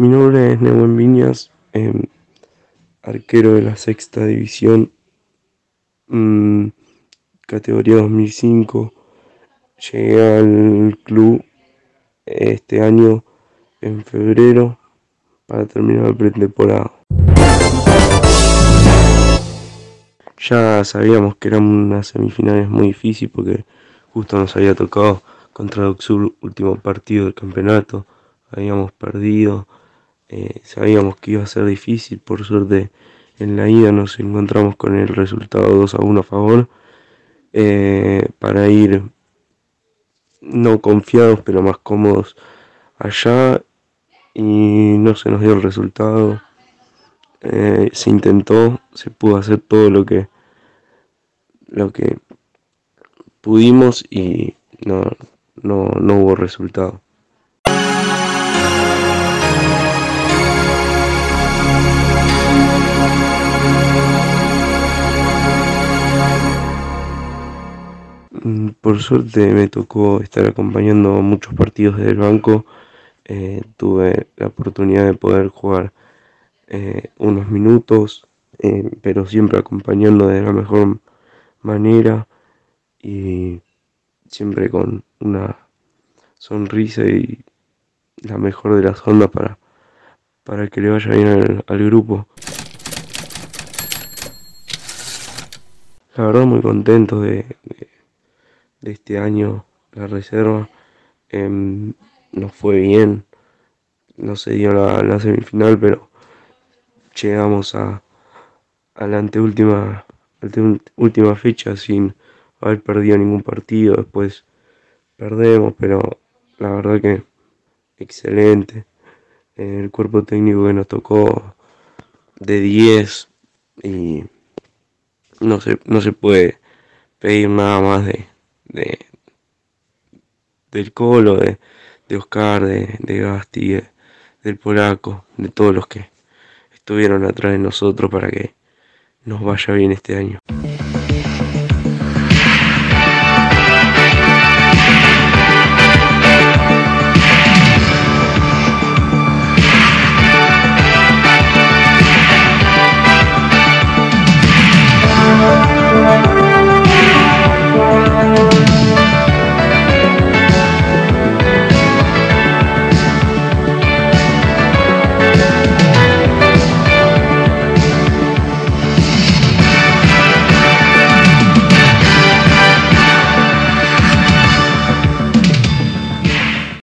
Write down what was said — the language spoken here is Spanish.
Mi nombre es Neuwen Viñas, em, arquero de la sexta división, mm, categoría 2005. Llegué al club este año en febrero para terminar la pretemporada. Ya sabíamos que eran unas semifinales muy difíciles porque justo nos había tocado contra Doxur último partido del campeonato, habíamos perdido, eh, sabíamos que iba a ser difícil, por suerte en la ida nos encontramos con el resultado 2 a 1 a favor, eh, para ir no confiados pero más cómodos allá y no se nos dio el resultado. Eh, se intentó, se pudo hacer todo lo que lo que pudimos y no, no, no hubo resultado. Por suerte me tocó estar acompañando muchos partidos desde el banco. Eh, tuve la oportunidad de poder jugar eh, unos minutos, eh, pero siempre acompañando de la mejor manera y siempre con una sonrisa y la mejor de las ondas para, para que le vaya bien al, grupo. La verdad muy contento de, este año, la reserva. Em, nos fue bien, no se dio la, la semifinal, pero llegamos a, a la anteúltima, última fecha sin haber perdido ningún partido. Después perdemos, pero la verdad que excelente. El cuerpo técnico que nos tocó de 10 y no se, no se puede pedir nada más de, de del Colo, de, de Oscar, de, de Gasti, del Polaco, de todos los que estuvieron atrás de nosotros para que nos vaya bien este año.